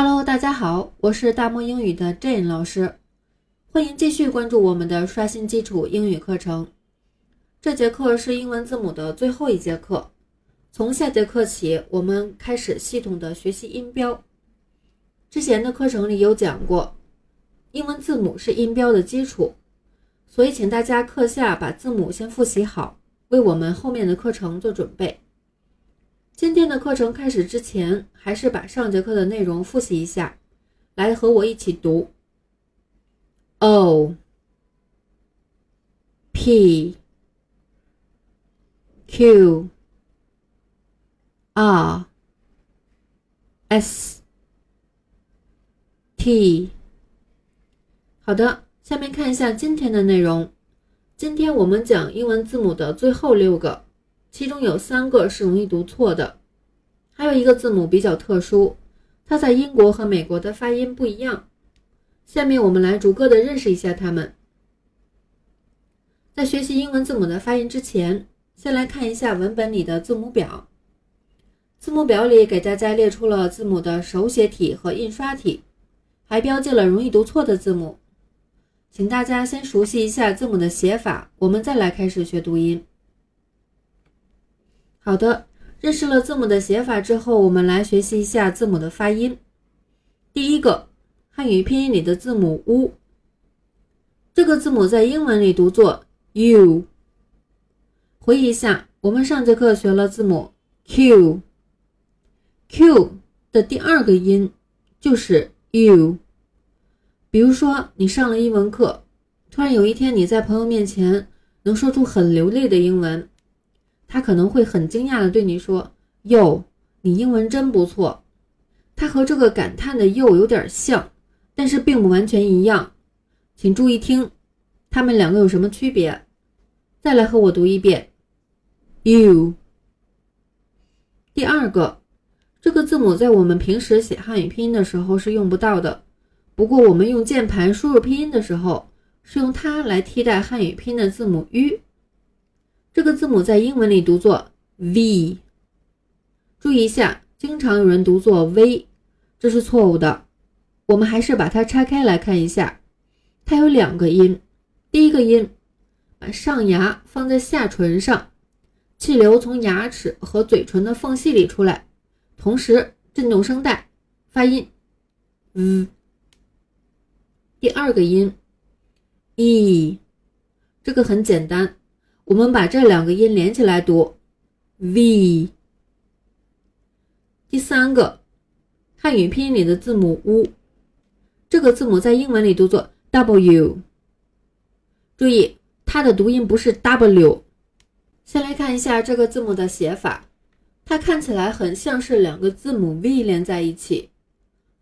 Hello，大家好，我是大漠英语的 Jane 老师，欢迎继续关注我们的刷新基础英语课程。这节课是英文字母的最后一节课，从下节课起，我们开始系统的学习音标。之前的课程里有讲过，英文字母是音标的基础，所以请大家课下把字母先复习好，为我们后面的课程做准备。今天的课程开始之前，还是把上节课的内容复习一下，来和我一起读：o p q r s t。好的，下面看一下今天的内容。今天我们讲英文字母的最后六个。其中有三个是容易读错的，还有一个字母比较特殊，它在英国和美国的发音不一样。下面我们来逐个的认识一下它们。在学习英文字母的发音之前，先来看一下文本里的字母表。字母表里给大家列出了字母的手写体和印刷体，还标记了容易读错的字母。请大家先熟悉一下字母的写法，我们再来开始学读音。好的，认识了字母的写法之后，我们来学习一下字母的发音。第一个，汉语拼音里的字母 u，这个字母在英文里读作 u。回忆一下，我们上节课学了字母 q，q 的第二个音就是 u。比如说，你上了英文课，突然有一天你在朋友面前能说出很流利的英文。他可能会很惊讶的对你说：“哟，你英文真不错。”它和这个感叹的“哟”有点像，但是并不完全一样。请注意听，它们两个有什么区别？再来和我读一遍：you。第二个，这个字母在我们平时写汉语拼音的时候是用不到的，不过我们用键盘输入拼音的时候，是用它来替代汉语拼音的字母 u。这个字母在英文里读作 v，注意一下，经常有人读作 v，这是错误的。我们还是把它拆开来看一下，它有两个音。第一个音，把上牙放在下唇上，气流从牙齿和嘴唇的缝隙里出来，同时震动声带，发音 v。第二个音 e，这个很简单。我们把这两个音连起来读，v。第三个，汉语拼音里的字母 u，这个字母在英文里读作 w。注意，它的读音不是 w。先来看一下这个字母的写法，它看起来很像是两个字母 v 连在一起。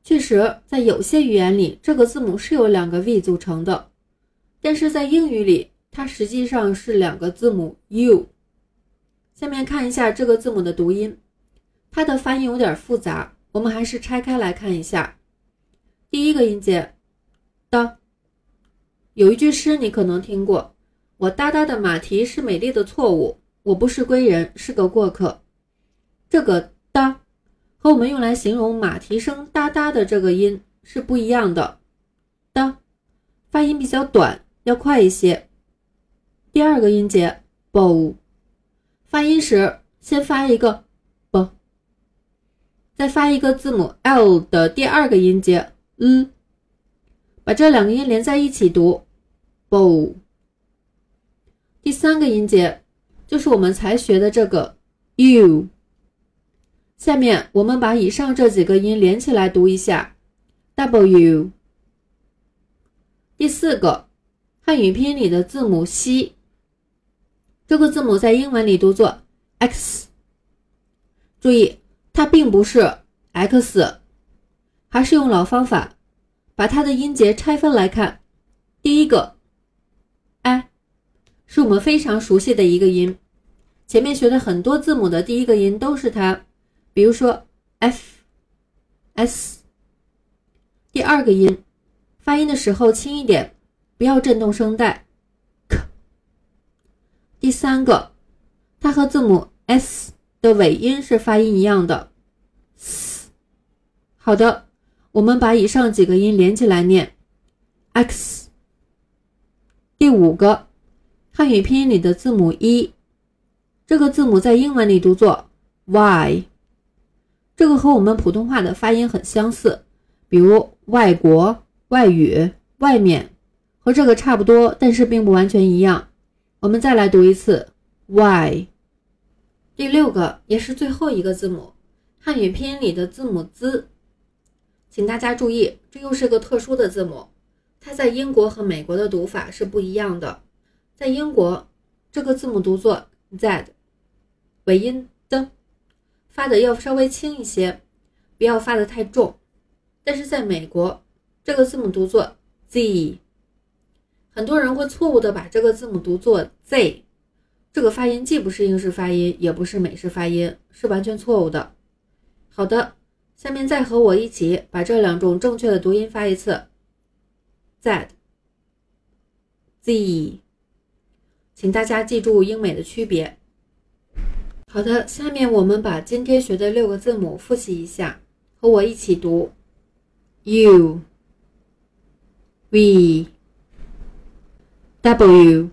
确实，在有些语言里，这个字母是由两个 v 组成的，但是在英语里。它实际上是两个字母 u。下面看一下这个字母的读音，它的发音有点复杂，我们还是拆开来看一下。第一个音节的，有一句诗你可能听过：“我哒哒的马蹄是美丽的错误，我不是归人，是个过客。”这个的和我们用来形容马蹄声哒哒的这个音是不一样的。的发音比较短，要快一些。第二个音节 b o 发音时先发一个 b，再发一个字母 l 的第二个音节 l，把这两个音连在一起读 b o。第三个音节就是我们才学的这个 u。下面我们把以上这几个音连起来读一下 w。第四个汉语拼音里的字母 c。这个字母在英文里读作 x，注意它并不是 x，还是用老方法，把它的音节拆分来看。第一个 i 是我们非常熟悉的一个音，前面学的很多字母的第一个音都是它，比如说 f、s。第二个音发音的时候轻一点，不要震动声带。第三个，它和字母 s 的尾音是发音一样的。好的，我们把以上几个音连起来念，x。第五个，汉语拼音里的字母 e，这个字母在英文里读作 y，这个和我们普通话的发音很相似，比如外国、外语、外面，和这个差不多，但是并不完全一样。我们再来读一次 y。第六个，也是最后一个字母，汉语拼音里的字母 z。请大家注意，这又是个特殊的字母，它在英国和美国的读法是不一样的。在英国，这个字母读作 z，尾音的，发的要稍微轻一些，不要发的太重。但是在美国，这个字母读作 z，很多人会错误的把这个字母读作 z，这个发音既不是英式发音，也不是美式发音，是完全错误的。好的。下面再和我一起把这两种正确的读音发一次：z、z，请大家记住英美的区别。好的，下面我们把今天学的六个字母复习一下，和我一起读：u、v、w、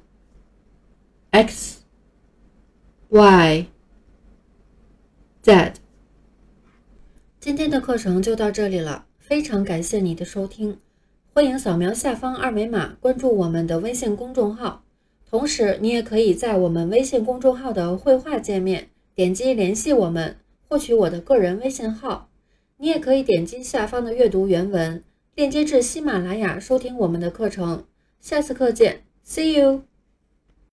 x、y、z。今天的课程就到这里了，非常感谢你的收听，欢迎扫描下方二维码关注我们的微信公众号，同时你也可以在我们微信公众号的绘画界面点击联系我们，获取我的个人微信号。你也可以点击下方的阅读原文链接至喜马拉雅收听我们的课程。下次课见，See you。